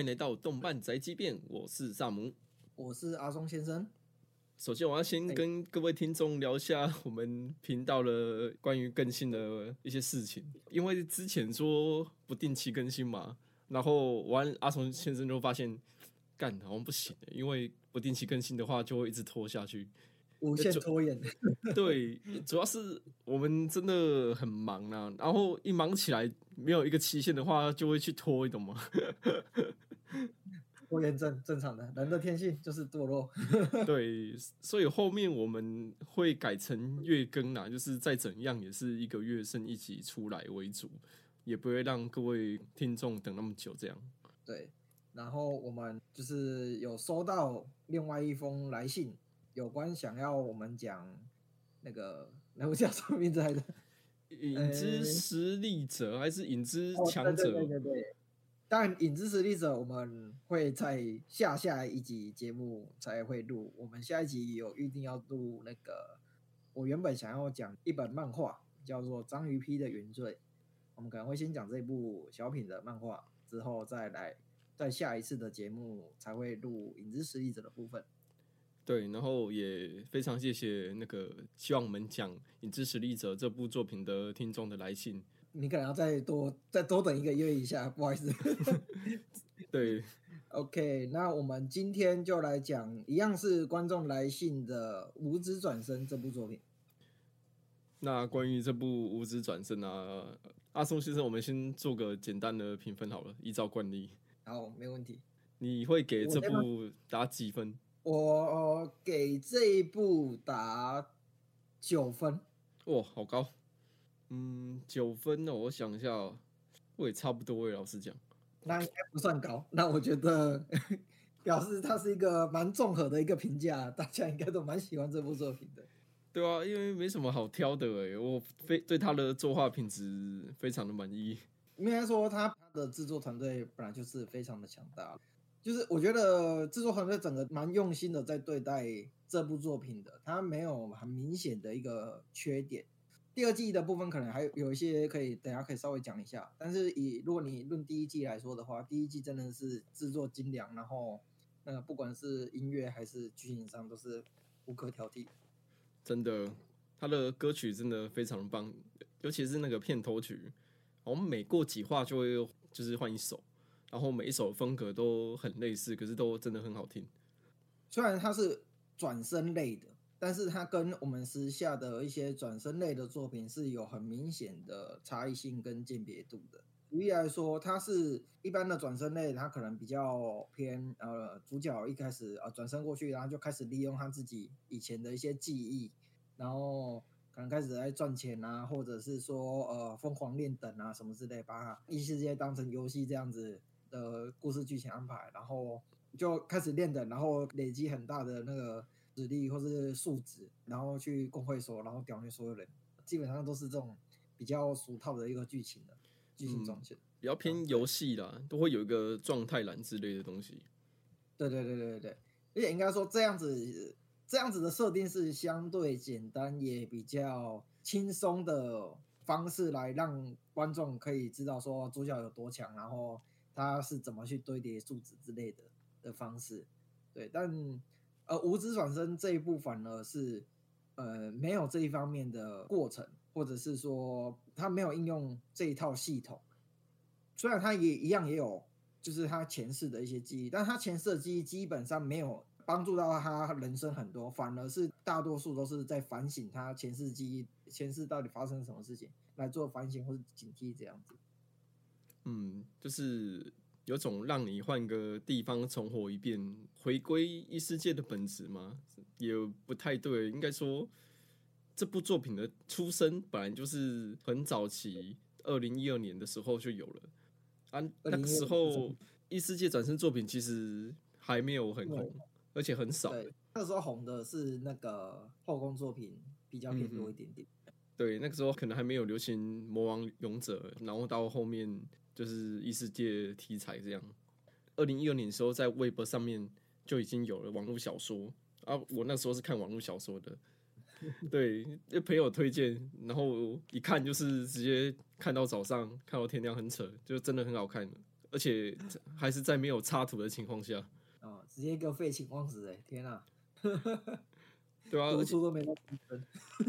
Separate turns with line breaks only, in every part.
欢迎来到动漫宅急便，我是萨姆。
我是阿松先生。
首先，我要先跟各位听众聊一下我们频道的关于更新的一些事情，因为之前说不定期更新嘛，然后完阿松先生就发现干好像不行，因为不定期更新的话就会一直拖下去，
无限拖延。
对，主要是我们真的很忙啊，然后一忙起来没有一个期限的话，就会去拖，你懂吗？
拖延症正常的，人的天性就是堕落。
对，所以后面我们会改成月更啦，就是再怎样也是一个月生一集出来为主，也不会让各位听众等那么久这样。
对，然后我们就是有收到另外一封来信，有关想要我们讲那个，那我叫什么名字来着？
影之实力者还是影之强者？
对对对。但影之实力者，我们会在下下一集节目才会录。我们下一集有预定要录那个，我原本想要讲一本漫画，叫做《章鱼批的原罪》。我们可能会先讲这部小品的漫画，之后再来在下一次的节目才会录影之实力者的部分。
对，然后也非常谢谢那个希望我们讲影之实力者这部作品的听众的来信。
你可能要再多再多等一个月一下，不好意思。
对
，OK，那我们今天就来讲一样是观众来信的《无职转身》这部作品。
那关于这部《无职转身》啊，阿松先生，我们先做个简单的评分好了，依照惯例。
好，没问题。
你会给这部打几分？
我给这一部打九分。
哇，好高。嗯，九分哦，我想一下，我也差不多诶。老实讲，
那应该不算高。那我觉得 表示它是一个蛮综合的一个评价，大家应该都蛮喜欢这部作品的。
对啊，因为没什么好挑的诶，我非对他的作画品质非常的满意。
应该说，他他的制作团队本来就是非常的强大，就是我觉得制作团队整个蛮用心的在对待这部作品的，他没有很明显的一个缺点。第二季的部分可能还有有一些可以等下可以稍微讲一下，但是以如果你论第一季来说的话，第一季真的是制作精良，然后那个不管是音乐还是剧情上都是无可挑剔。
真的，他的歌曲真的非常棒，尤其是那个片头曲，我们每过几话就会就是换一首，然后每一首风格都很类似，可是都真的很好听。
虽然它是转身类的。但是它跟我们时下的一些转身类的作品是有很明显的差异性跟鉴别度的。举例来说，它是一般的转身类，它可能比较偏呃，主角一开始呃转身过去，然后就开始利用他自己以前的一些记忆，然后可能开始在赚钱啊，或者是说呃疯狂练等啊什么之类，把异世界当成游戏这样子的故事剧情安排，然后就开始练等，然后累积很大的那个。实力或是素质，然后去工会所，然后屌虐所有人，基本上都是这种比较俗套的一个剧情的剧情状线，
比较偏游戏啦，都会有一个状态栏之类的东西。
对对对对对而且应该说这样子这样子的设定是相对简单，也比较轻松的方式来让观众可以知道说主角有多强，然后他是怎么去堆叠数值之类的的方式。对，但。而无知转身这一部反而是，呃，没有这一方面的过程，或者是说他没有应用这一套系统。虽然他也一样也有，就是他前世的一些记忆，但他前世的记忆基本上没有帮助到他人生很多，反而是大多数都是在反省他前世记忆，前世到底发生什么事情来做反省或者警惕这样子。
嗯，就是。有种让你换个地方重活一遍，回归异世界的本质吗？也不太对。应该说，这部作品的出生本来就是很早期，二零一二年的时候就有了啊。那个时候异世界转身作品其实还没有很红，而且很少。
那个时候红的是那个后宫作品比较偏多一点点。
对，那个时候可能还没有流行魔王勇者，然后到后面。就是异世界题材这样。二零一二年的时候，在微博上面就已经有了网络小说啊。我那时候是看网络小说的，对，朋友推荐，然后一看就是直接看到早上，看到天亮，很扯，就真的很好看。而且还是在没有插图的情况下，
哦，直接一个废寝忘食哎，天啊！
对啊，
读书都没。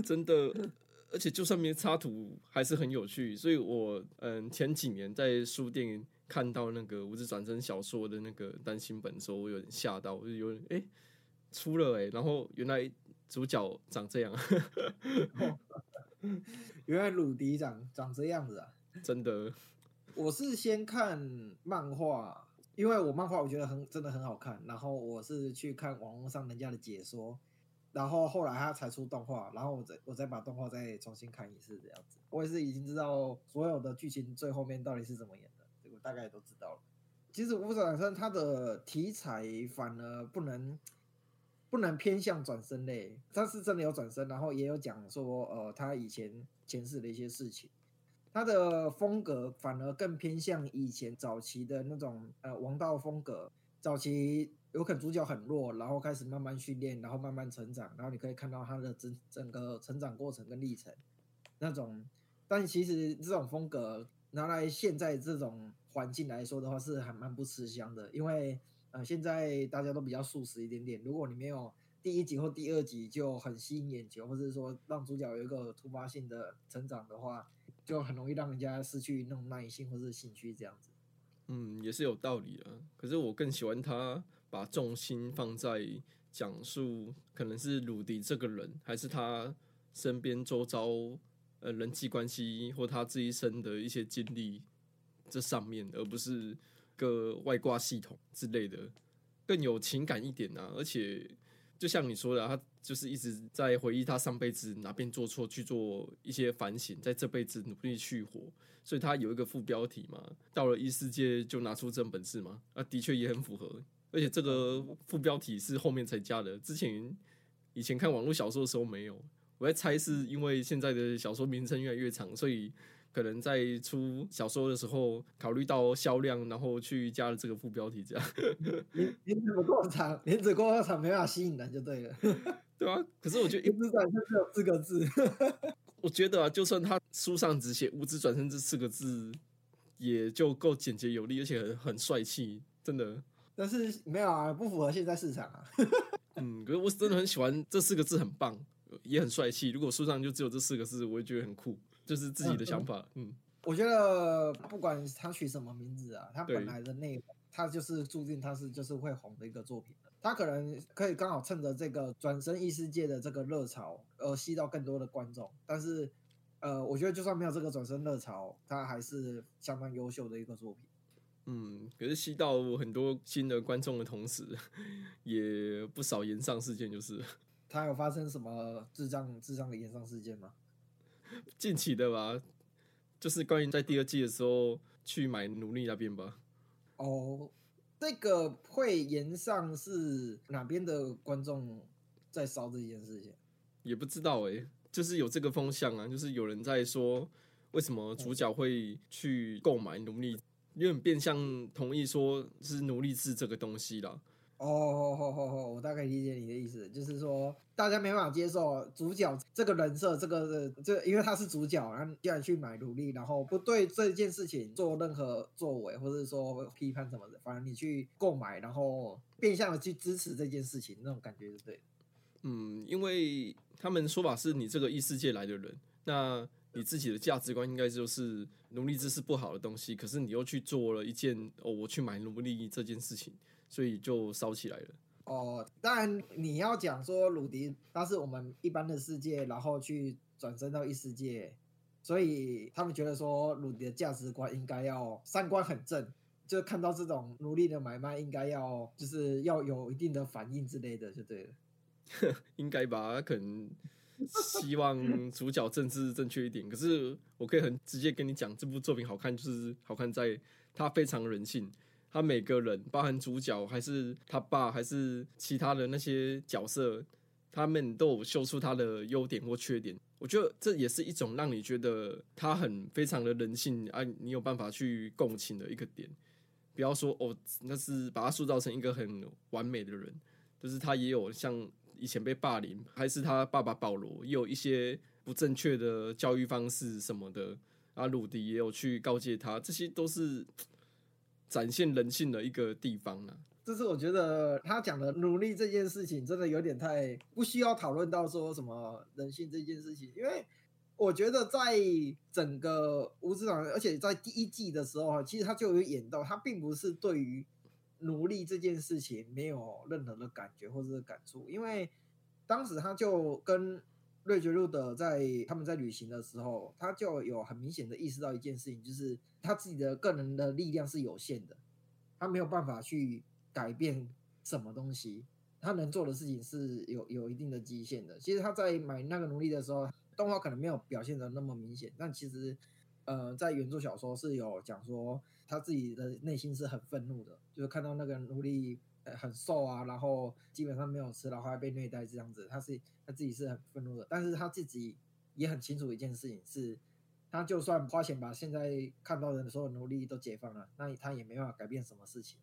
真的，而且就算没插图，还是很有趣。所以我嗯前几年在书店看到那个无字转身小说的那个单行本的时候，我有点吓到，我就有点哎、出了哎、然后原来主角长这样，
原来鲁迪长长这样子啊！
真的，
我是先看漫画，因为我漫画我觉得很真的很好看，然后我是去看网络上人家的解说，然后后来他才出动画，然后我再我再把动画再重新看一次这样子。我也是已经知道所有的剧情最后面到底是怎么演的，这个我大概都知道了。其实《无转身》它的题材反而不能不能偏向转身类，它是真的有转身，然后也有讲说呃他以前前世的一些事情。他的风格反而更偏向以前早期的那种呃王道风格。早期有可能主角很弱，然后开始慢慢训练，然后慢慢成长，然后你可以看到他的整整个成长过程跟历程那种。但其实这种风格拿来现在这种环境来说的话，是还蛮不吃香的，因为呃现在大家都比较素食一点点，如果你没有第一集或第二集就很吸引眼球，或者是说让主角有一个突发性的成长的话，就很容易让人家失去那种耐心或是兴趣这样子。
嗯，也是有道理啊。可是我更喜欢他把重心放在讲述可能是鲁迪这个人，还是他身边周遭呃人际关系或他这一生的一些经历这上面，而不是个外挂系统之类的，更有情感一点啊。而且就像你说的，他就是一直在回忆他上辈子哪边做错，去做一些反省，在这辈子努力去活。所以他有一个副标题嘛，到了异世界就拿出真本事嘛，啊，的确也很符合。而且这个副标题是后面才加的，之前以前看网络小说的时候没有。我在猜是因为现在的小说名称越来越长，所以可能在出小说的时候考虑到销量，然后去加了这个副标题，这样
名名字不够长，名字够长没办法吸引人就对了。
对啊。可是我觉得
一直转身只有四个字，
我觉得啊，就算他书上只写“无知转身”这四个字，也就够简洁有力，而且很很帅气，真的。
但是没有啊，不符合现在市场啊。
嗯，可是我真的很喜欢这四个字，很棒，也很帅气。如果书上就只有这四个字，我也觉得很酷，就是自己的想法。嗯，
我觉得不管他取什么名字啊，他本来的内容，他就是注定他是就是会红的一个作品的。他可能可以刚好趁着这个转身异世界的这个热潮，而吸到更多的观众。但是，呃，我觉得就算没有这个转身热潮，他还是相当优秀的一个作品。
嗯，可是吸到很多新的观众的同时，也不少延上事件，就是
他有发生什么智障智障的延上事件吗？
近期的吧，就是关于在第二季的时候去买奴隶那边吧。
哦，这个会延上是哪边的观众在烧这件事情？
也不知道诶、就是有这个风向啊，就是有人在说，为什么主角会去购买奴隶，有点变相同意说是奴隶制这个东西啦。
哦哦哦哦哦，我大概理解你的意思，就是说大家没办法接受主角这个人设，这个这因为他是主角，然后既然去买奴隶，然后不对这件事情做任何作为，或者说批判什么的，反而你去购买，然后变相的去支持这件事情，那种感觉是对了。
嗯，因为他们说法是你这个异世界来的人，那你自己的价值观应该就是奴隶制是不好的东西，可是你又去做了一件哦，我去买奴隶这件事情，所以就烧起来了。
哦，当然你要讲说鲁迪他是我们一般的世界，然后去转身到异世界，所以他们觉得说鲁迪的价值观应该要三观很正，就看到这种奴隶的买卖应该要就是要有一定的反应之类的，就对了。
应该吧？可能希望主角政治正确一点。可是我可以很直接跟你讲，这部作品好看，就是好看在它非常人性。他每个人，包含主角，还是他爸，还是其他的那些角色，他们都有秀出他的优点或缺点。我觉得这也是一种让你觉得他很非常的人性啊，你有办法去共情的一个点。不要说哦，那是把他塑造成一个很完美的人，就是他也有像以前被霸凌，还是他爸爸保罗也有一些不正确的教育方式什么的，啊，鲁迪也有去告诫他，这些都是展现人性的一个地方呢。
这是我觉得他讲的努力这件事情，真的有点太不需要讨论到说什么人性这件事情，因为我觉得在整个无职场，而且在第一季的时候，其实他就有演到，他并不是对于努力这件事情没有任何的感觉或者是感触，因为当时他就跟瑞杰路德在他们在旅行的时候，他就有很明显的意识到一件事情，就是他自己的个人的力量是有限的，他没有办法去改变什么东西，他能做的事情是有有一定的极限的。其实他在买那个奴隶的时候，动画可能没有表现的那么明显，但其实呃，在原著小说是有讲说他自己的内心是很愤怒的，就是看到那个奴隶。很瘦啊，然后基本上没有吃，然后还被虐待这样子，他是他自己是很愤怒的，但是他自己也很清楚一件事情是，他就算花钱把现在看到的所有奴隶都解放了，那他也没办法改变什么事情，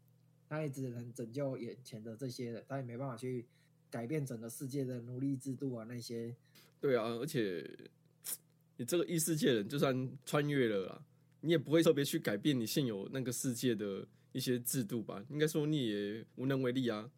他也只能拯救眼前的这些人，他也没办法去改变整个世界的奴隶制度啊那些。
对啊，而且你这个异世界人就算穿越了啦，你也不会特别去改变你现有那个世界的。一些制度吧，应该说你也无能为力啊。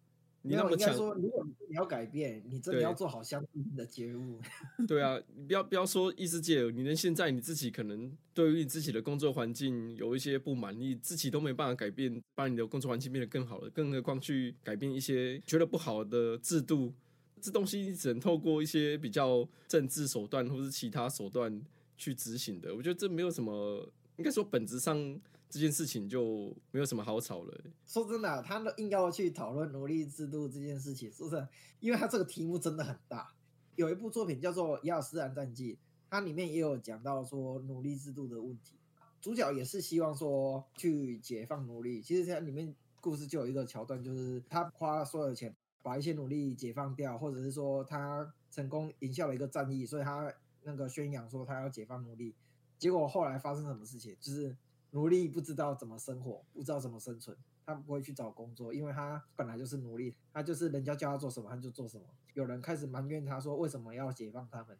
你那么强，
说如果你要改变，你真的要做好相应的觉悟。
对啊，你不要不要说异世界，你连现在你自己可能对于你自己的工作环境有一些不满，你自己都没办法改变，把你的工作环境变得更好了，更何况去改变一些觉得不好的制度，这东西你只能透过一些比较政治手段或是其他手段去执行的。我觉得这没有什么，应该说本质上。这件事情就没有什么好吵了。
说真的，他硬要去讨论奴隶制度这件事情，是不是？因为他这个题目真的很大。有一部作品叫做《亚斯兰战记》，它里面也有讲到说奴隶制度的问题。主角也是希望说去解放奴隶。其实它里面故事就有一个桥段，就是他花所有的钱把一些奴隶解放掉，或者是说他成功赢下了一个战役，所以他那个宣扬说他要解放奴隶。结果后来发生什么事情？就是。奴隶不知道怎么生活，不知道怎么生存，他不会去找工作，因为他本来就是奴隶，他就是人家叫他做什么他就做什么。有人开始埋怨他说，为什么要解放他们？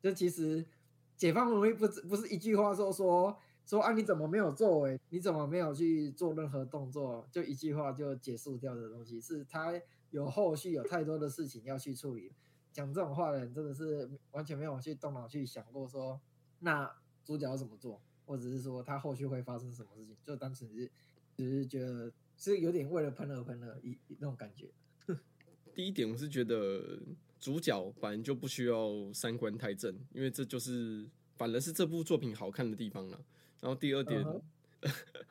就其实解放奴隶不不是一句话说说说啊，你怎么没有作为？你怎么没有去做任何动作？就一句话就结束掉的东西，是他有后续有太多的事情要去处理。讲这种话的人真的是完全没有去动脑去想过说，那主角要怎么做？或者是说他后续会发生什么事情，就单纯是只是觉得是有点为了喷而喷的一那种感觉。
第一点，我是觉得主角反正就不需要三观太正，因为这就是反而是这部作品好看的地方了。然后第二点，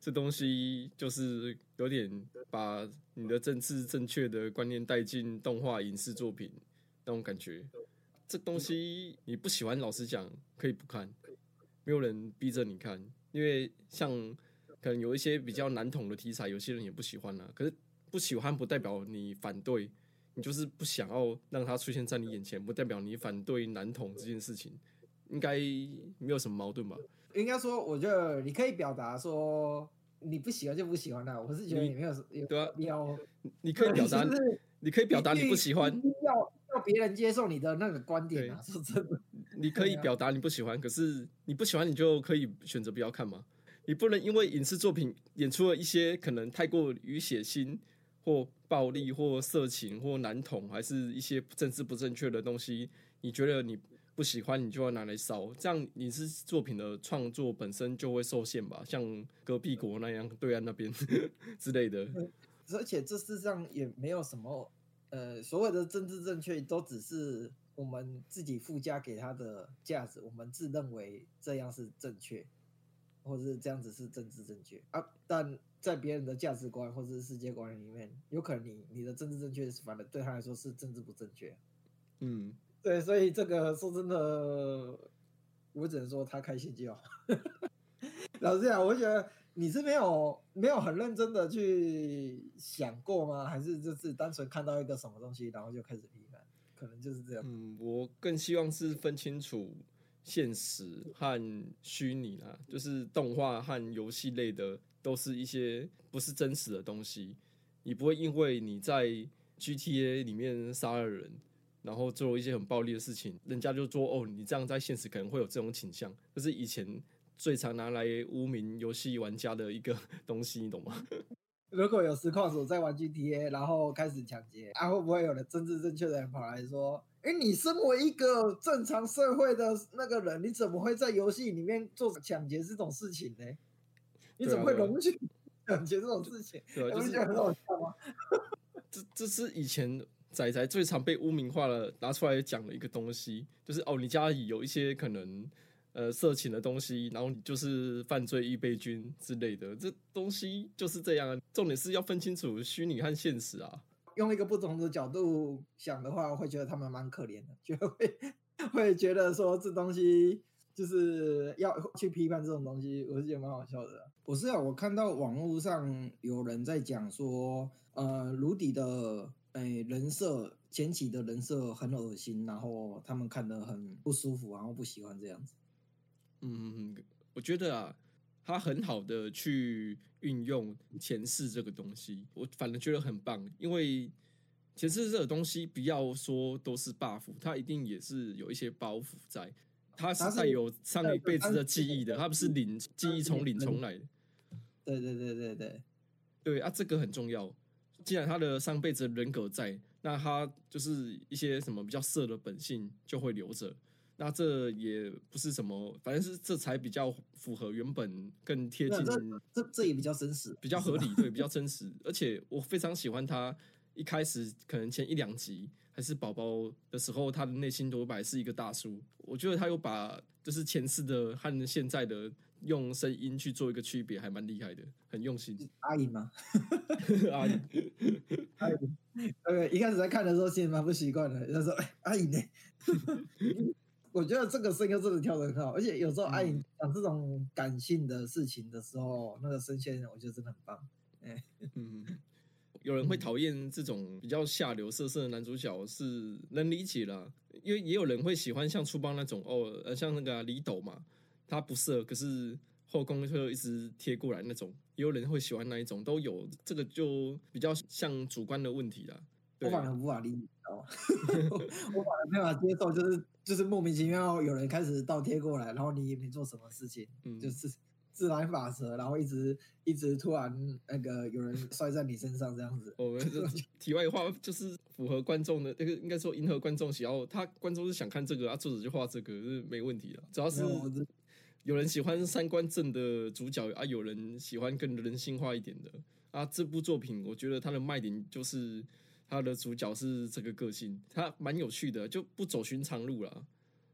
这东西就是有点把你的政治正确的观念带进动画影视作品那种感觉。这东西你不喜欢，老实讲可以不看。没有人逼着你看，因为像可能有一些比较难懂的题材，有些人也不喜欢啊。可是不喜欢不代表你反对，你就是不想要让它出现在你眼前，不代表你反对难统这件事情，应该没有什么矛盾吧？
应该说，我觉得你可以表达说你不喜欢就不喜欢啦。我是觉得你没有
对
啊，要
你可以表达，你可以表达你不喜欢，
要要别人接受你的那个观点啊，是真的。
你可以表达你不喜欢，可是你不喜欢，你就可以选择不要看嘛。你不能因为影视作品演出了一些可能太过于血腥或暴力或色情或男同，还是一些政治不正确的东西，你觉得你不喜欢，你就要拿来烧，这样你是作品的创作本身就会受限吧？像隔壁国那样，对岸那边 之类的。
而且这世上也没有什么，呃，所谓的政治正确都只是。我们自己附加给他的价值，我们自认为这样是正确，或者是这样子是政治正确啊。但在别人的价值观或者是世界观里面，有可能你你的政治正确，反正对他来说是政治不正确。
嗯，
对，所以这个说真的，我只能说他开心就好。老实讲，我觉得你是没有没有很认真的去想过吗？还是就是单纯看到一个什么东西，然后就开始批判？可能就是这样。
嗯，我更希望是分清楚现实和虚拟啦，就是动画和游戏类的，都是一些不是真实的东西。你不会因为你在 GTA 里面杀了人，然后做一些很暴力的事情，人家就说哦，你这样在现实可能会有这种倾向。这是以前最常拿来污名游戏玩家的一个 东西，你懂吗？
如果有实况组在玩 GTA，然后开始抢劫，啊，会不会有人政治正确的人跑来说：“哎，你身为一个正常社会的那个人，你怎么会在游戏里面做抢劫这种事情呢？你怎么会容许抢劫这种事情？
对，
就
是
很好笑吗？
这这是以前仔仔最常被污名化了，拿出来讲的一个东西，就是哦，你家里有一些可能。呃，色情的东西，然后你就是犯罪预备军之类的，这东西就是这样。重点是要分清楚虚拟和现实啊。
用一个不同的角度想的话，会觉得他们蛮可怜的，就会会觉得说这东西就是要去批判这种东西，我是觉得蛮好笑的。不是啊，我看到网络上有人在讲说，呃，卢迪的诶人设前期的人设很恶心，然后他们看得很不舒服，然后不喜欢这样子。
嗯，我觉得啊，他很好的去运用前世这个东西，我反正觉得很棒。因为前世这个东西，不要说都是 buff，它一定也是有一些包袱在，它是带有上一辈子的记忆的，它不是领记忆从领重来的。
对对对对对
对啊，这个很重要。既然他的上辈子人格在，那他就是一些什么比较色的本性就会留着。那这也不是什么，反正是这才比较符合原本更贴近，
这这也比较真实，
比较合理，对，比较真实。而且我非常喜欢他一开始可能前一两集还是宝宝的时候，他的内心独白是一个大叔。我觉得他又把就是前世的和现在的用声音去做一个区别，还蛮厉害的，很用心。
阿姨吗？
阿姨，
阿姨。呃，一开始在看的时候其实蛮不习惯的，他说：“ 阿姨呢？” 我觉得这个声音真的跳的很好，而且有时候阿颖讲这种感性的事情的时候，那个声线我觉得真的很棒。哎，
嗯，有人会讨厌这种比较下流色色的男主角是能理解啦，因为也有人会喜欢像初邦那种哦，呃，像那个李斗嘛，他不色，可是后宫会一直贴过来那种，也有人会喜欢那一种，都有，这个就比较像主观的问题啦。
我反而无法理解，我反而没法接受，就是就是莫名其妙有人开始倒贴过来，然后你也没做什么事情，嗯就是自然法则，然后一直一直突然那个有人摔在你身上这样子。
我们 题外话就是符合观众的那个，应该说迎合观众喜好，他观众是想看这个啊，作者就画这个是没问题的。主要是有人喜欢三观正的主角啊，有人喜欢更人性化一点的啊。这部作品我觉得它的卖点就是。它的主角是这个个性，它蛮有趣的，就不走寻常路了，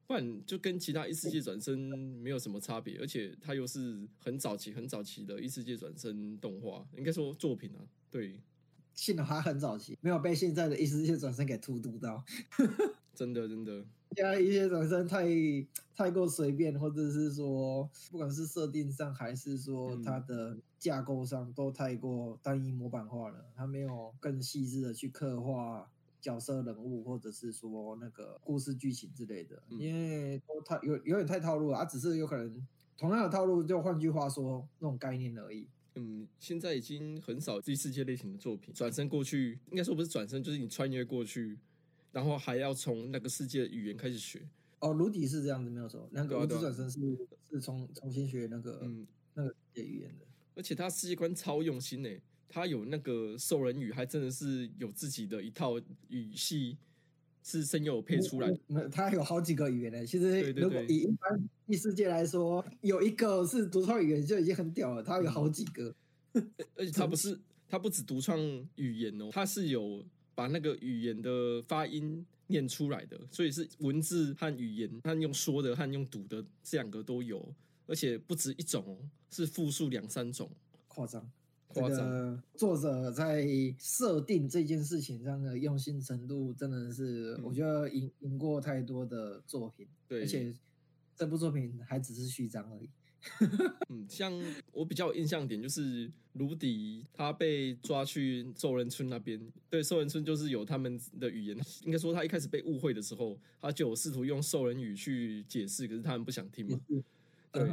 不然就跟其他异世界转身没有什么差别，而且它又是很早期、很早期的异世界转身动画，应该说作品啊，对，
幸好他很早期，没有被现在的异世界转身给荼毒到，
真的真的。
加一些掌声太太过随便，或者是说，不管是设定上还是说它的架构上，都太过单一模板化了。它没有更细致的去刻画角色人物，或者是说那个故事剧情之类的，因为都太有有点太套路了。啊，只是有可能同样的套路，就换句话说那种概念而已。
嗯，现在已经很少这世界类型的作品转身过去，应该说不是转身，就是你穿越过去。然后还要从那个世界的语言开始学
哦，卢迪是这样子没有错，那个卢迪转身是是从重新学那个嗯那个世界语言的，
而且他世界观超用心诶，他有那个兽人语，还真的是有自己的一套语系，是声优配出来。
那他有好几个语言呢，其实如果以一般异世界来说，有一个是独创语言就已经很屌了，他有好几个，
而且他不是他不止独创语言哦，他是有。把那个语言的发音念出来的，所以是文字和语言，和用说的和用读的这两个都有，而且不止一种，是复数两三种，
夸张，夸张。作者在设定这件事情上的用心程度，真的是我觉得赢赢过太多的作品，
对，
而且这部作品还只是序章而已。
嗯，像我比较有印象点就是卢迪他被抓去兽人村那边，对，兽人村就是有他们的语言。应该说他一开始被误会的时候，他就有试图用兽人语去解释，可是他们不想听嘛。对，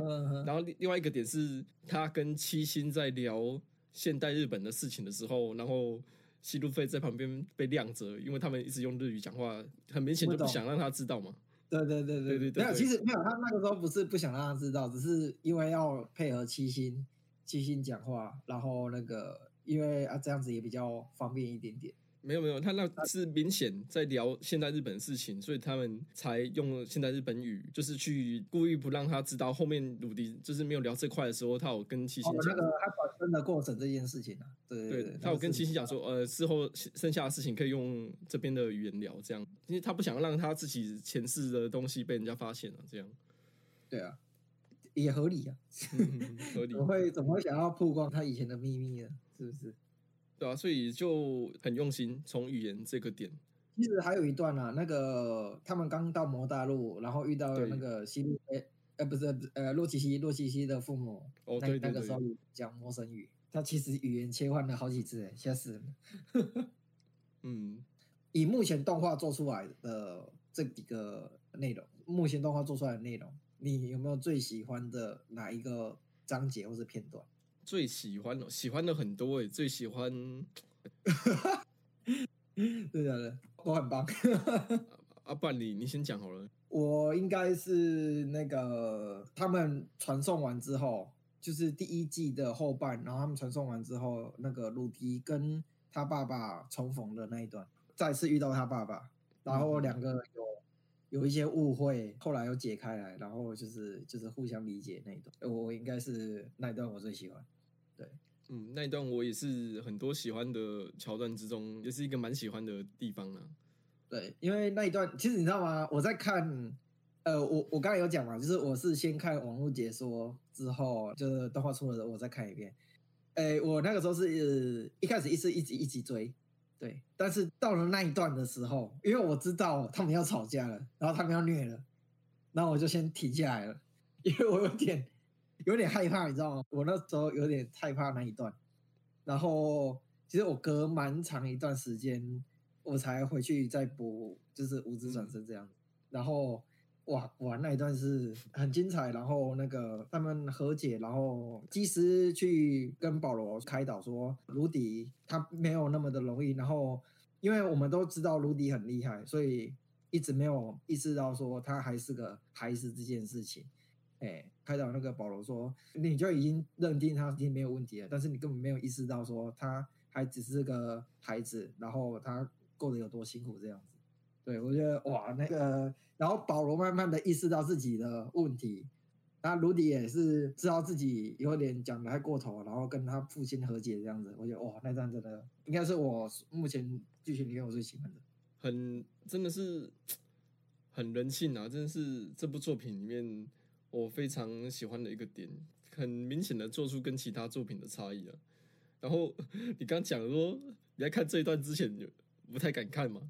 然后另外一个点是他跟七星在聊现代日本的事情的时候，然后西路费在旁边被晾着，因为他们一直用日语讲话，很明显就不想让他知道嘛。
对对对
对对对
没有，其实没有，他那个时候不是不想让他知道，只是因为要配合七星七星讲话，然后那个因为啊这样子也比较方便一点点。
没有没有，他那是明显在聊现代日本的事情，所以他们才用现代日本语，就是去故意不让他知道。后面鲁迪就是没有聊这块的时候，他有跟七星
哦，
讲
那，个他转身的过程这件事情啊，对对
对他有跟七星讲说，呃，事后剩下的事情可以用这边的语言聊，这样，因为他不想让他自己前世的东西被人家发现了，这样，
对啊，也合理啊，
嗯合理
我，会怎么会想要曝光他以前的秘密呢？是不是？
对啊，所以就很用心，从语言这个点，
其实还有一段啊，那个他们刚到魔大陆，然后遇到那个西路，呃呃不是呃洛奇西洛奇西的父母，
哦，
那
对对对
那个时候，讲魔神语，他其实语言切换了好几次，哎，吓死人了。
嗯，
以目前动画做出来的这几个内容，目前动画做出来的内容，你有没有最喜欢的哪一个章节或是片段？
最喜欢哦，喜欢的很多诶，最喜欢
对的，对，都很棒。
啊，不然你你先讲好了，
我应该是那个他们传送完之后，就是第一季的后半，然后他们传送完之后，那个鲁迪跟他爸爸重逢的那一段，再次遇到他爸爸，然后两个有有一些误会，后来又解开来，然后就是就是互相理解那一段，我应该是那一段我最喜欢。
嗯，那一段我也是很多喜欢的桥段之中，也是一个蛮喜欢的地方啊。
对，因为那一段其实你知道吗？我在看，呃，我我刚才有讲嘛，就是我是先看网络解说之后，就是动画出了我再看一遍。哎，我那个时候是一开始一直一直一直追，对，但是到了那一段的时候，因为我知道他们要吵架了，然后他们要虐了，然后我就先停下来了，因为我有点有点害怕，你知道吗？我那时候有点害怕那一段，然后其实我隔蛮长一段时间，我才回去再补，就是五指转身这样子。然后哇哇那一段是很精彩，然后那个他们和解，然后基斯去跟保罗开导说，卢迪他没有那么的容易，然后因为我们都知道卢迪很厉害，所以一直没有意识到说他还是个孩子这件事情。哎，开导那个保罗说，你就已经认定他已经没有问题了，但是你根本没有意识到说他还只是个孩子，然后他过得有多辛苦这样子。对我觉得哇，那个，然后保罗慢慢的意识到自己的问题，那卢迪也是知道自己有点讲的太过头，然后跟他父亲和解这样子。我觉得哇，那段真的应该是我目前剧情里面我最喜欢的。
很真的是 很人性啊，真的是这部作品里面我非常喜欢的一个点，很明显的做出跟其他作品的差异啊。然后你刚讲说你在看这一段之前就不太敢看嘛，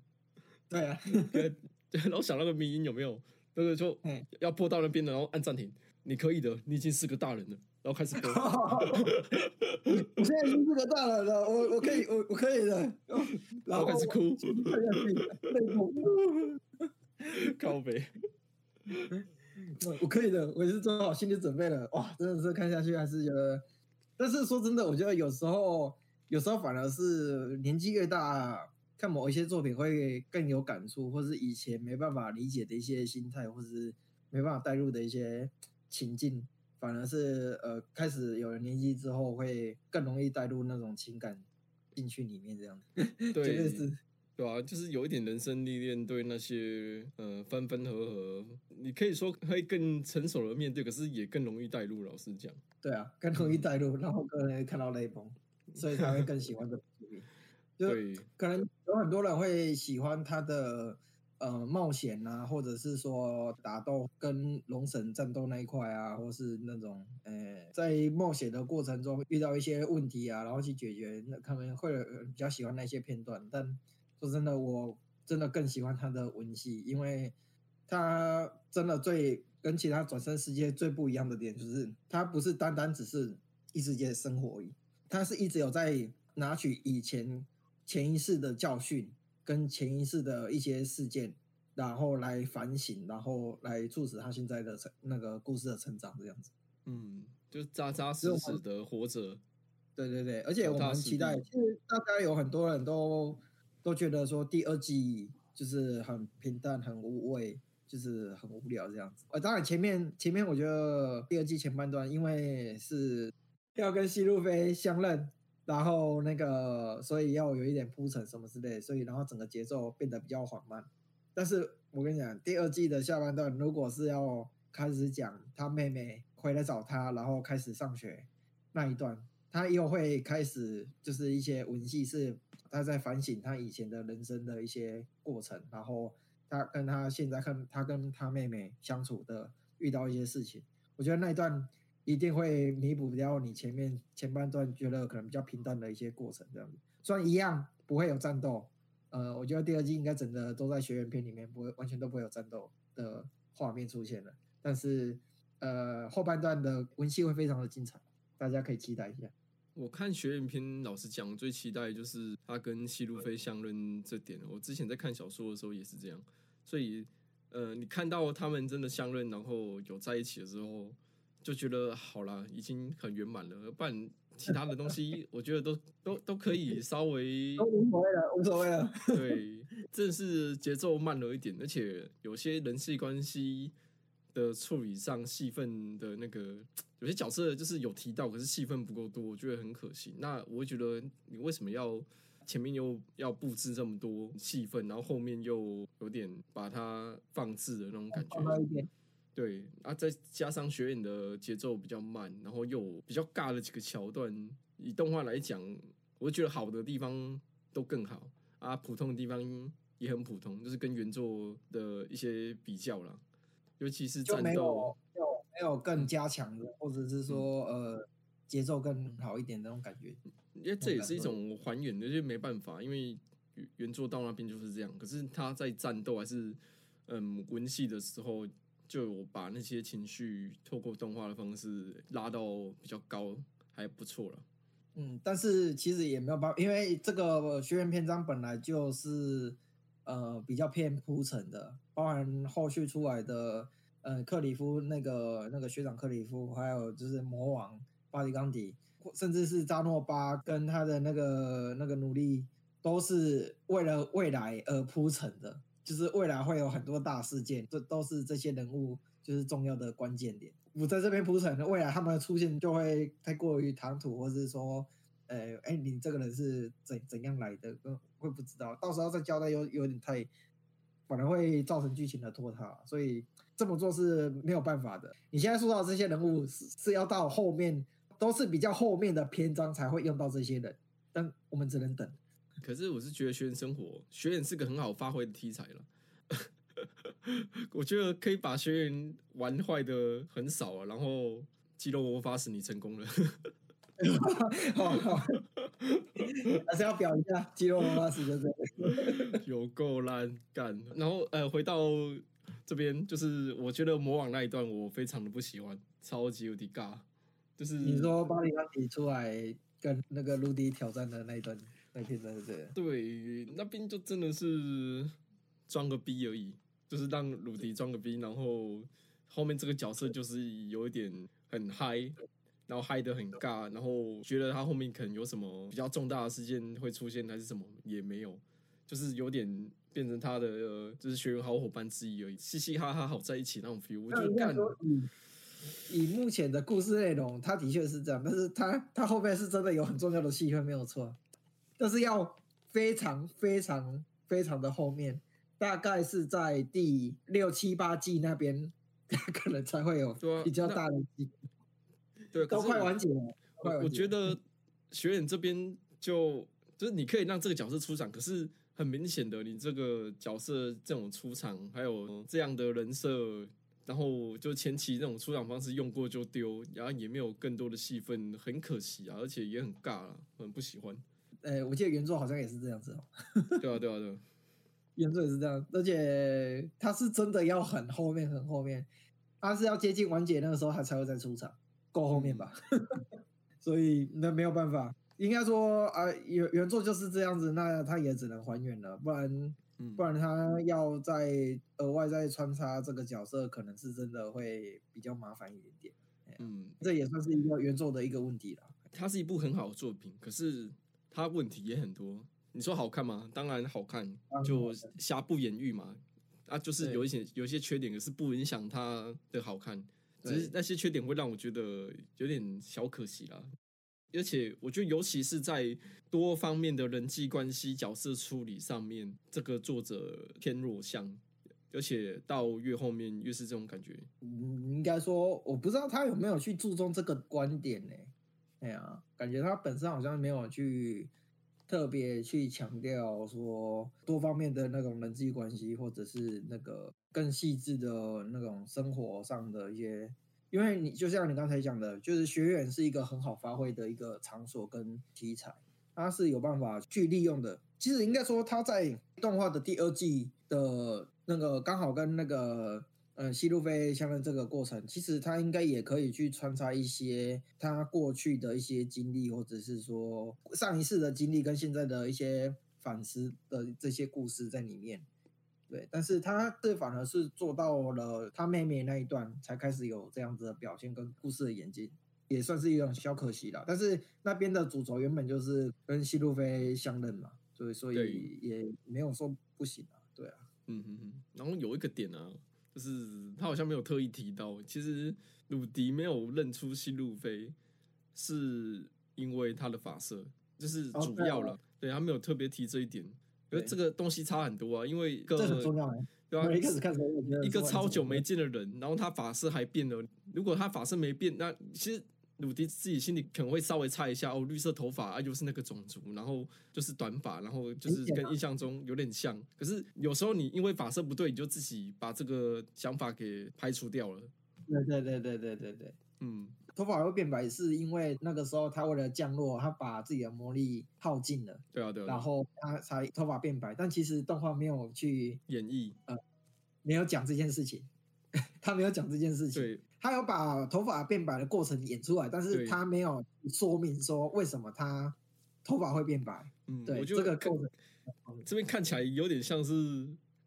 对啊，
然后想那个迷音有没有？那个就
嗯
要播到那边的，然后按暂停，你可以的，你已经是个大人了，然后开始播。
我现在已经是个大人了，我我可以，我我可以的。然后
开始哭
看下去，泪目。
靠北，
我可以的，我也是做好心理准备了。哇，真的是看下去还是觉得，但是说真的，我觉得有时候，有时候反而是年纪越大，看某一些作品会更有感触，或是以前没办法理解的一些心态，或是没办法带入的一些情境，反而是呃开始有了年纪之后，会更容易带入那种情感进去里面，这样子，绝对
对，
是。
对啊，就是有一点人生历练，对那些呃分分合合，你可以说会更成熟的面对，可是也更容易带入。老实讲，
对啊，更容易带入，然后更容易看到雷崩，所以才会更喜欢这部作品。就
对，
可能有很多人会喜欢他的呃冒险啊，或者是说打斗跟龙神战斗那一块啊，或是那种呃在冒险的过程中遇到一些问题啊，然后去解决，那他们会呃比较喜欢那些片段。但说真的，我真的更喜欢他的文戏，因为他真的最跟其他转身世界最不一样的点，就是他不是单单只是异世界生活而已，他是一直有在拿取以前前一世的教训跟前一世的一些事件，然后来反省，然后来促使他现在的成那个故事的成长，这样子。
嗯，就是扎扎实实的活着。
对对对，而且我们期待，其实大家有很多人都都觉得说第二季就是很平淡、很无味，就是很无聊这样子。呃，当然前面前面我觉得第二季前半段，因为是要跟西路飞相认，然后那个所以要有一点铺陈什么之类，所以然后整个节奏变得比较缓慢。但是我跟你讲，第二季的下半段，如果是要开始讲他妹妹回来找他，然后开始上学那一段，他又会开始就是一些文戏是他在反省他以前的人生的一些过程，然后他跟他现在跟他跟他妹妹相处的遇到一些事情，我觉得那一段一定会弥补掉你前面前半段觉得可能比较平淡的一些过程，这样子。虽然一样不会有战斗。呃，我觉得第二季应该整的都在学员片里面，不会完全都不会有战斗的画面出现了。但是，呃，后半段的文戏会非常的精彩，大家可以期待一下。
我看学院片，老实讲，最期待就是他跟西路飞相认这点。我之前在看小说的时候也是这样，所以，呃，你看到他们真的相认，然后有在一起的时候，就觉得好了，已经很圆满了。不然。其他的东西，我觉得都都都可以稍微
都无所谓了，无所谓了。
对，正是节奏慢了一点，而且有些人际关系的处理上，戏份的那个有些角色就是有提到，可是戏份不够多，我觉得很可惜。那我会觉得你为什么要前面又要布置这么多戏份，然后后面又有点把它放置的那种感觉。对啊，再加上学院的节奏比较慢，然后又比较尬的几个桥段，以动画来讲，我觉得好的地方都更好啊，普通的地方也很普通，就是跟原作的一些比较啦，尤其是战斗，
有没有更加强的，或者是说呃节奏更好一点那种感觉，
因为这也是一种还原的，就没办法，因为原作到那边就是这样，可是他在战斗还是嗯文戏的时候。就把那些情绪透过动画的方式拉到比较高，还不错了。
嗯，但是其实也没有办法，因为这个学院篇章本来就是呃比较偏铺陈的，包含后续出来的呃克里夫那个那个学长克里夫，还有就是魔王巴迪冈迪，甚至是扎诺巴跟他的那个那个努力，都是为了未来而铺陈的。就是未来会有很多大事件，这都是这些人物就是重要的关键点。我在这边铺陈，未来他们的出现就会太过于唐突，或是说，呃，哎，你这个人是怎怎样来的，会不知道，到时候再交代有有点太，反而会造成剧情的拖沓，所以这么做是没有办法的。你现在说到这些人物是是要到后面，都是比较后面的篇章才会用到这些人，但我们只能等。
可是我是觉得学员生活，学院是个很好发挥的题材了。我觉得可以把学员玩坏的很少啊，然后肌肉魔法使你成功了。
好好，还是要表一下肌肉魔法使就是
有够烂干。然后呃，回到这边，就是我觉得魔王那一段我非常的不喜欢，超级无敌尬。就是
你说巴里刚迪出来跟那个陆迪挑战的那一段。
那篇真的是对，那边就真的是装个逼而已，就是让鲁迪装个逼，然后后面这个角色就是有一点很嗨，然后嗨的很尬，然后觉得他后面可能有什么比较重大的事件会出现，还是什么也没有，就是有点变成他的就是学员好伙伴之一而已，嘻嘻哈哈好在一起那种 feel。我觉得干，
以目前的故事内容，他的确是这样，但是他他后面是真的有很重要的戏份，没有错。但是要非常非常非常的后面，大概是在第六七八季那边，可能才会有比较大的机。
对，
都快完结了。
我觉得学院这边就就是你可以让这个角色出场，可是很明显的，你这个角色这种出场，还有这样的人设，然后就前期那种出场方式用过就丢，然后也没有更多的戏份，很可惜啊，而且也很尬了，很不喜欢。
呃，我记得原作好像也是这样子哦。
对啊，对啊，对。
原作也是这样，而且他是真的要很后面，很后面，他是要接近完结那个时候，他才会再出场，够后面吧？所以那没有办法，应该说啊，原原作就是这样子，那他也只能还原了，不然不然他要再额外再穿插这个角色，可能是真的会比较麻烦一点点。嗯，这也算是一个原作的一个问题了。
它是一部很好的作品，可是。它问题也很多，你说好看吗？当然好看，就瑕不掩瑜嘛。啊，就是有一些有一些缺点，可是不影响它的好看，只是那些缺点会让我觉得有点小可惜啦。而且我觉得，尤其是在多方面的人际关系、角色处理上面，这个作者偏弱项，而且到越后面越是这种感觉。
嗯，应该说，我不知道他有没有去注重这个观点呢、哎呀，感觉他本身好像没有去特别去强调说多方面的那种人际关系，或者是那个更细致的那种生活上的一些。因为你就像你刚才讲的，就是学院是一个很好发挥的一个场所跟题材，它是有办法去利用的。其实应该说，它在动画的第二季的那个刚好跟那个呃西路飞相认这个过程，其实他应该也可以去穿插一些他过去的一些经历，或者是说上一次的经历跟现在的一些反思的这些故事在里面。对，但是他这反而是做到了他妹妹那一段才开始有这样子的表现跟故事的演进，也算是一种小可惜了。但是那边的主轴原本就是跟西路飞相认嘛，所以所以也没有说不行啊，对啊，
嗯嗯嗯，然后有一个点啊，就是他好像没有特意提到，其实鲁迪没有认出西路飞，是因为他的发色，就是主要了。对他没有特别提这一点，因为这个东西差很多啊，因为一个
这很重要、欸。
对啊
我一开始看
一个超久没见的人，然后他发色还变了。如果他发色没变，那其实鲁迪自己心里可能会稍微猜一下，哦，绿色头发啊，又是那个种族，然后就是短发，然后就是跟印象中有点像。可是有时候你因为发色不对，你就自己把这个想法给排除掉了。
对对对对对对对。
嗯，
头发会变白，是因为那个时候他为了降落，他把自己的魔力耗尽了，
对啊，对啊，
然后他才头发变白。但其实动画没有去
演绎，
没有讲这件事情，他没有讲这件事情，
对
他有把头发变白的过程演出来，但是他没有说明说为什么他头发会变白。
嗯，
对，这个过程，
这边看起来有点像是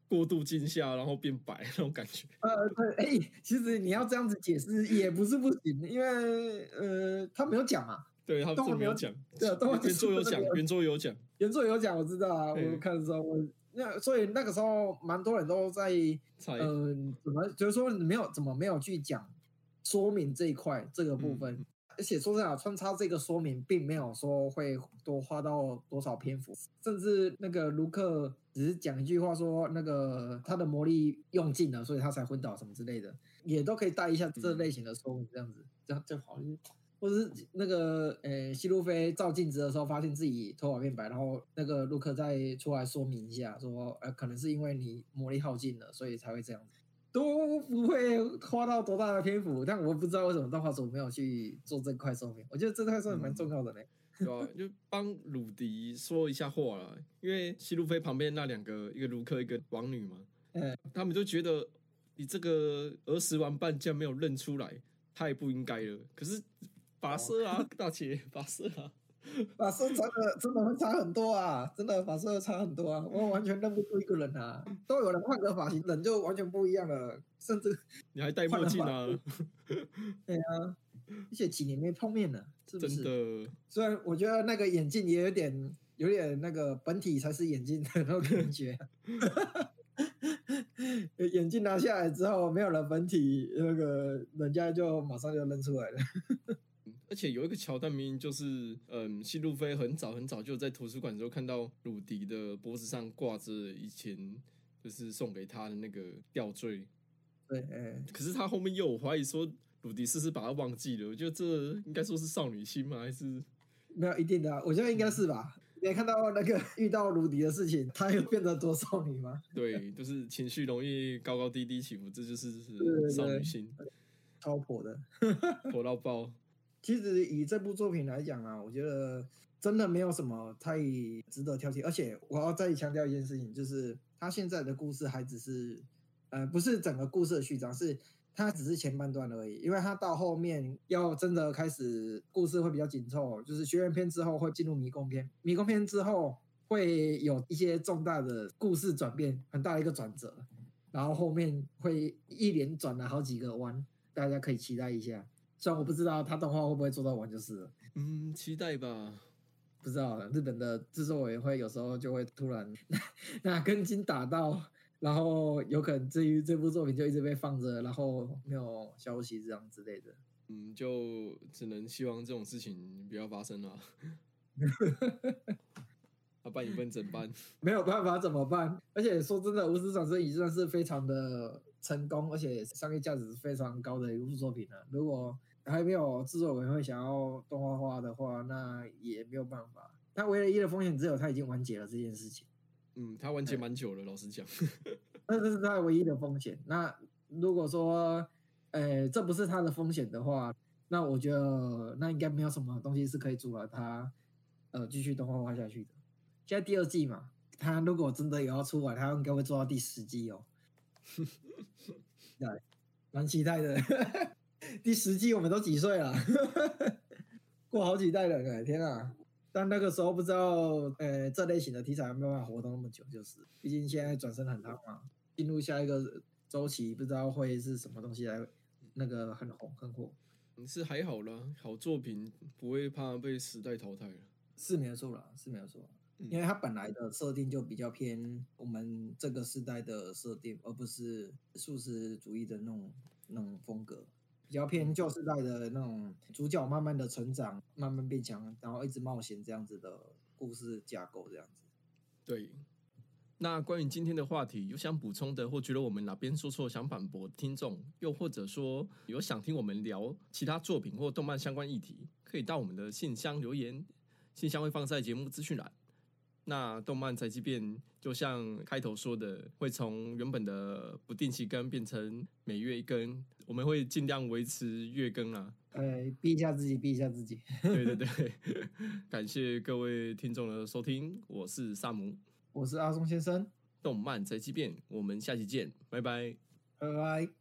过度惊吓，然后变白那种感觉。
呃，对，哎、其实你要这样子解释也不是不行，因为呃，他没有讲嘛，
对他
没有
讲，
对啊动画
原作有讲原作有讲，
原作有讲，我知道啊，我看的时候，我那所以那个时候蛮多人都在
才
嗯，怎么就是说你没有怎么没有去讲说明这一块这个部分，
嗯
而且说真的，穿插这个说明并没有说会多花到多少篇幅，甚至那个卢克只是讲一句话说那个他的魔力用尽了，所以他才昏倒什么之类的，也都可以带一下这
嗯
类型的说明，这样子，这样就好。或者是那个呃，西路飞照镜子的时候，发现自己头发变白，然后那个卢克再出来说明一下，说呃，可能是因为你魔力耗尽了，所以才会这样子，都不会花到多大的篇幅。但我不知道为什么动画组没有去做这块说明，我觉得这块说明蛮重要的呢。
对吧、就帮鲁迪说一下话啦，因为西路飞旁边那两个，一个卢克，一个王女嘛，
嗯，
他们就觉得你这个儿时玩伴竟然没有认出来，太不应该了。可是跋涉啊，大姐跋涉啊，
发色差的真的会差很多啊，真的发色差很多啊，我完全认不出一个人啊，都有人换个发型，人就完全不一样了，甚至
你还戴墨镜啊，
对啊，而且几年没碰面了，是不
真
是？
的。
虽然我觉得那个眼镜也有点有点那个本体才是眼镜的 那种感觉，眼镜拿下来之后，没有了本体，那个人家就马上就认出来了。
而且有一个桥段，明明就是，嗯，西路飞很早很早就在图书馆的时候看到鲁迪的脖子上挂着以前就是送给他的那个吊坠，
对，哎、
可是他后面又有怀疑说鲁迪是不是把他忘记了？我觉得这应该说是少女心吗？还是
没有一定的啊、我觉得应该是吧。你看到那个遇到鲁迪的事情，他又变得多少女吗？
对，就是情绪容易高高低低起伏，这就是
对
少女心，
超婆的。
婆到爆。
其实以这部作品来讲啊，我觉得真的没有什么太值得挑剔。而且我要再强调一件事情，就是他现在的故事还只是，呃，不是整个故事的序章，是它只是前半段而已。因为它到后面要真的开始故事会比较紧凑，就是学院篇之后会进入迷宫篇，迷宫篇之后会有一些重大的故事转变，很大的一个转折，然后后面会一连转了好几个弯，大家可以期待一下。虽然我不知道他动画会不会做到完就是了，
嗯，期待吧。
不知道日本的制作委员会有时候就会突然 哪根筋打到然后有可能至于这部作品就一直被放着，然后没有消息这样之类的。
嗯，就只能希望这种事情不要发生了。啊办一份怎办？
没有办法怎么办？而且说真的，《无私转身》已经算是非常的成功，而且商业价值是非常高的一部作品了。如果还没有制作委员会想要动画化的话，那也没有办法。他唯一的风险只有他已经完结了这件事情。
嗯，他完结蛮久了，老实讲。
那这是他唯一的风险。那如果说，呃，这不是他的风险的话，那我觉得那应该没有什么东西是可以阻挠他，呃，继续动画化下去的。现在第二季嘛，他如果真的有要出来，他应该会做到第十季哦。对，蛮期待的。第十季我们都几岁了？过好几代人了，天啊！但那个时候不知道，呃，这类型的题材没有办法活动那么久，就是，毕竟现在转身很烫嘛，进入下一个周期，不知道会是什么东西来，那个很红很火。
是还好啦，好作品不会怕被时代淘汰了。
是没有错啦，是没有错。因为它本来的设定就比较偏我们这个时代的设定，而不是素食主义的那种那种风格，比较偏旧时代的那种主角慢慢的成长，慢慢变强，然后一直冒险这样子的故事架构这样子。
对，那关于今天的话题，有想补充的，或觉得我们哪边说错想反驳听众，又或者说有想听我们聊其他作品或动漫相关议题，可以到我们的信箱留言，信箱会放在节目资讯栏。那动漫宅急便就像开头说的，会从原本的不定期更变成每月一更，我们会尽量维持月更啊。
呃，逼一下自己，逼一下自己。
对对对，感谢各位听众的收听，我是萨姆，
我是阿松先生。
动漫宅急便，我们下期见，拜拜，
拜拜。